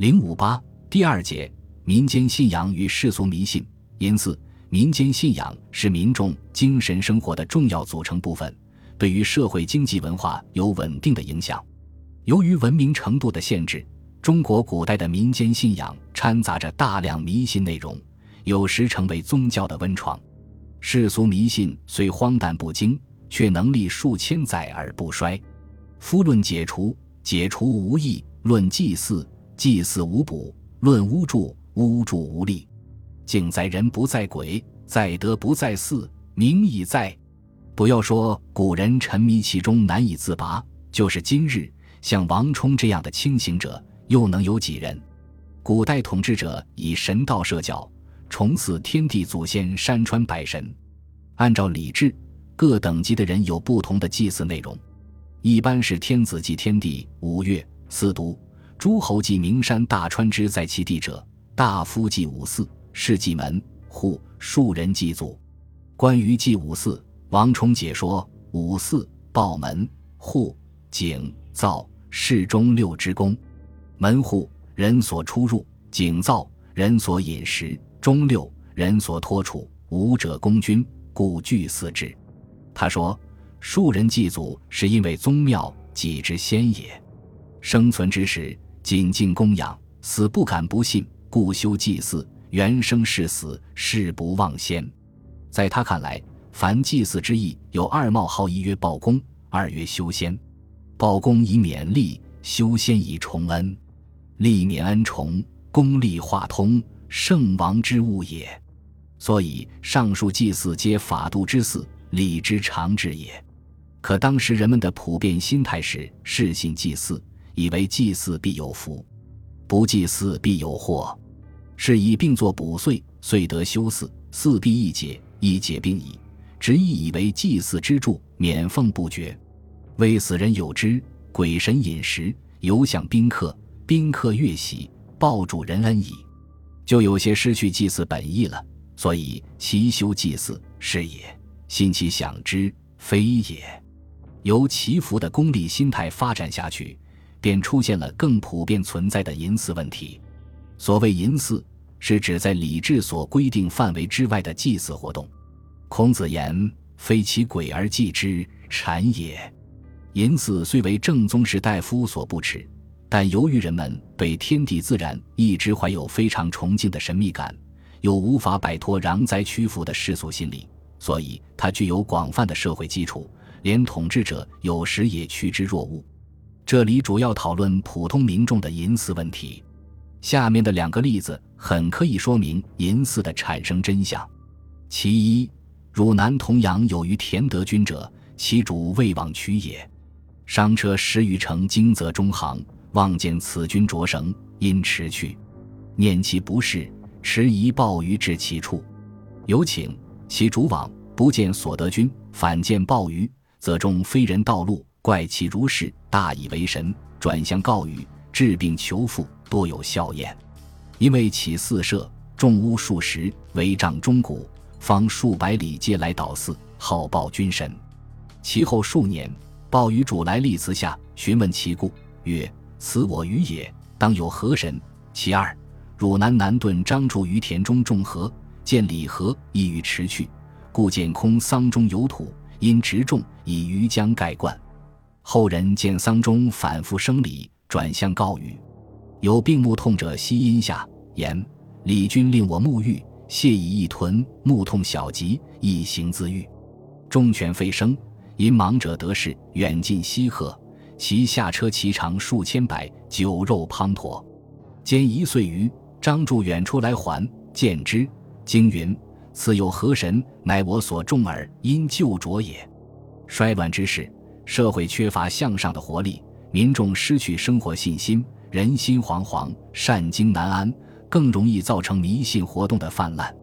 零五八第二节民间信仰与世俗迷信。因此，民间信仰是民众精神生活的重要组成部分，对于社会经济文化有稳定的影响。由于文明程度的限制，中国古代的民间信仰掺杂着大量迷信内容，有时成为宗教的温床。世俗迷信虽荒诞不经，却能立数千载而不衰。夫论解除，解除无益；论祭祀。祭祀无补，论巫祝，巫祝无力。敬在人不在鬼，在德不在祀，名已在。不要说古人沉迷其中难以自拔，就是今日像王充这样的清醒者，又能有几人？古代统治者以神道设教，崇祀天地祖先、山川百神。按照礼制，各等级的人有不同的祭祀内容，一般是天子祭天地，五岳四渎。诸侯祭名山大川之在其地者，大夫祭五祀，是祭门户；庶人祭祖。关于祭五祀，王充解说：五祀报门户井灶室中六之功。门户人所出入，井灶人所饮食，中六人所托处，五者公君，故具祀之。他说：庶人祭祖，是因为宗庙己之先也，生存之时。谨敬供养，死不敢不信，故修祭祀。原生是死，誓不忘先。在他看来，凡祭祀之意有二冒号：一曰报功，二曰修仙。报功以勉励，修仙以崇恩。立免恩崇，功利化通，圣王之物也。所以上述祭祀皆法度之祀，礼之常制也。可当时人们的普遍心态是视信祭祀。以为祭祀必有福，不祭祀必有祸，是以病作补岁，岁得修祀，祀必易解，易解病矣。执意以为祭祀之助，免奉不绝，为死人有之，鬼神饮食，有享宾客，宾客悦喜，报主人恩矣。就有些失去祭祀本意了，所以其修祭祀是也，心其享之非也。由祈福的功利心态发展下去。便出现了更普遍存在的淫祀问题。所谓淫祀，是指在礼制所规定范围之外的祭祀活动。孔子言：“非其鬼而祭之，谄也。”淫祀虽为正宗士大夫所不耻，但由于人们对天地自然一直怀有非常崇敬的神秘感，又无法摆脱攘灾屈服的世俗心理，所以它具有广泛的社会基础，连统治者有时也趋之若鹜。这里主要讨论普通民众的淫祀问题。下面的两个例子很可以说明淫祀的产生真相。其一，汝南同阳有于田德军者，其主未往取也。商车十余乘经泽中行，望见此军着绳，因驰去，念其不是，持一鲍鱼至其处，有请其主往，不见所得军，反见鲍鱼，则中非人道路。怪其如是，大以为神，转向告语，治病求富，多有笑靥。因为起四舍，众屋数十，围帐钟鼓，方数百里，皆来祷祀，号报君神。其后数年，报与主来立祠下，询问其故，曰：“此我余也，当有何神？”其二，汝南南顿张住于田中种禾，见李禾意欲驰去，故见空桑中有土，因植种，以鱼浆盖灌。后人见丧中反复生礼，转向告语。有病目痛者，悉阴下言：“李君令我沐浴，泻以一屯，目痛小疾，一行自愈。”忠犬废生，因盲者得势，远近西贺。其下车其长数千百，酒肉滂沱。兼一岁余，张柱远出来还，见之，惊云：“此有何神？乃我所种耳，因旧浊也。”衰乱之势。社会缺乏向上的活力，民众失去生活信心，人心惶惶，善经难安，更容易造成迷信活动的泛滥。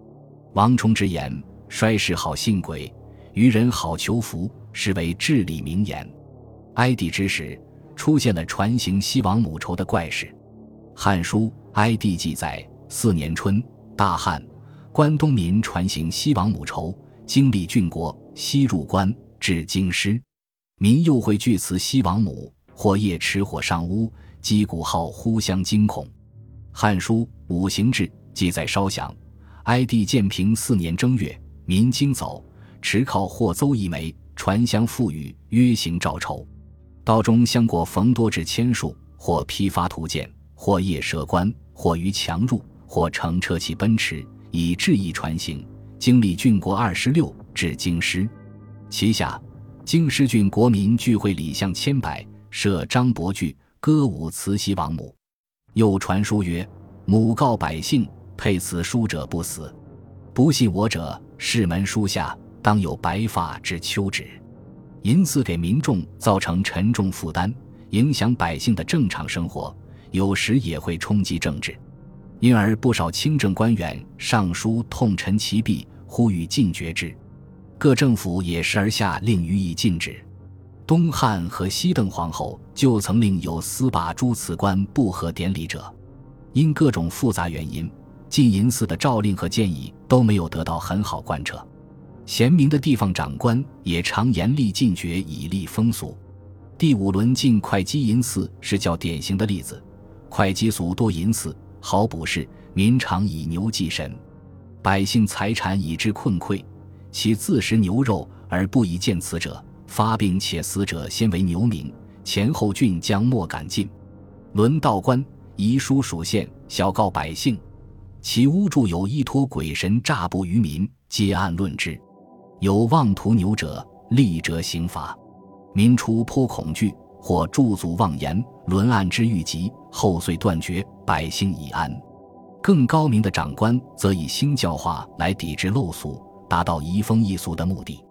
王充之言：“衰世好信鬼，愚人好求福”，是为至理名言。哀帝之时，出现了传行西王母仇的怪事。《汉书·哀帝记》载：四年春，大旱，关东民传行西王母仇，经历郡国，西入关，至京师。民又会据此西王母，或夜持火上屋，击鼓号，互相惊恐。汉书《五行志》记载：稍详，哀帝建平四年正月，民经走，持靠或邹一枚，传相赋予，约行诏筹。道中相过逢多至千数，或批发图鉴，或夜舍官，或于墙入，或乘车骑奔驰，以致意传行。经历郡国二十六，至京师。其下，京师郡国民聚会礼相千百，设张伯具，歌舞慈禧王母。又传书曰：“母告百姓，佩此书者不死；不信我者，室门书下当有白发之秋止。”银赐给民众造成沉重负担，影响百姓的正常生活，有时也会冲击政治，因而不少清政官员上书痛陈其弊，呼吁禁绝之。各政府也时而下令予以禁止。东汉和西邓皇后就曾令有司把诸辞官不合典礼者，因各种复杂原因，禁银寺的诏令和建议都没有得到很好贯彻。贤明的地方长官也常严厉禁绝以立风俗。第五轮禁会稽银寺是较典型的例子。会稽俗多银寺，好卜筮，民常以牛祭神，百姓财产以之困匮，其自食牛肉而不以见此者，发病且死者先为牛民，前后郡将莫敢进。轮道官遗书属县，小告百姓，其屋住有依托鬼神诈卜于民，皆按论之。有妄屠牛者，立折刑罚。民初颇恐惧，或驻足妄言，轮案之欲急，后遂断绝，百姓已安。更高明的长官则以新教化来抵制陋俗，达到移风易俗的目的。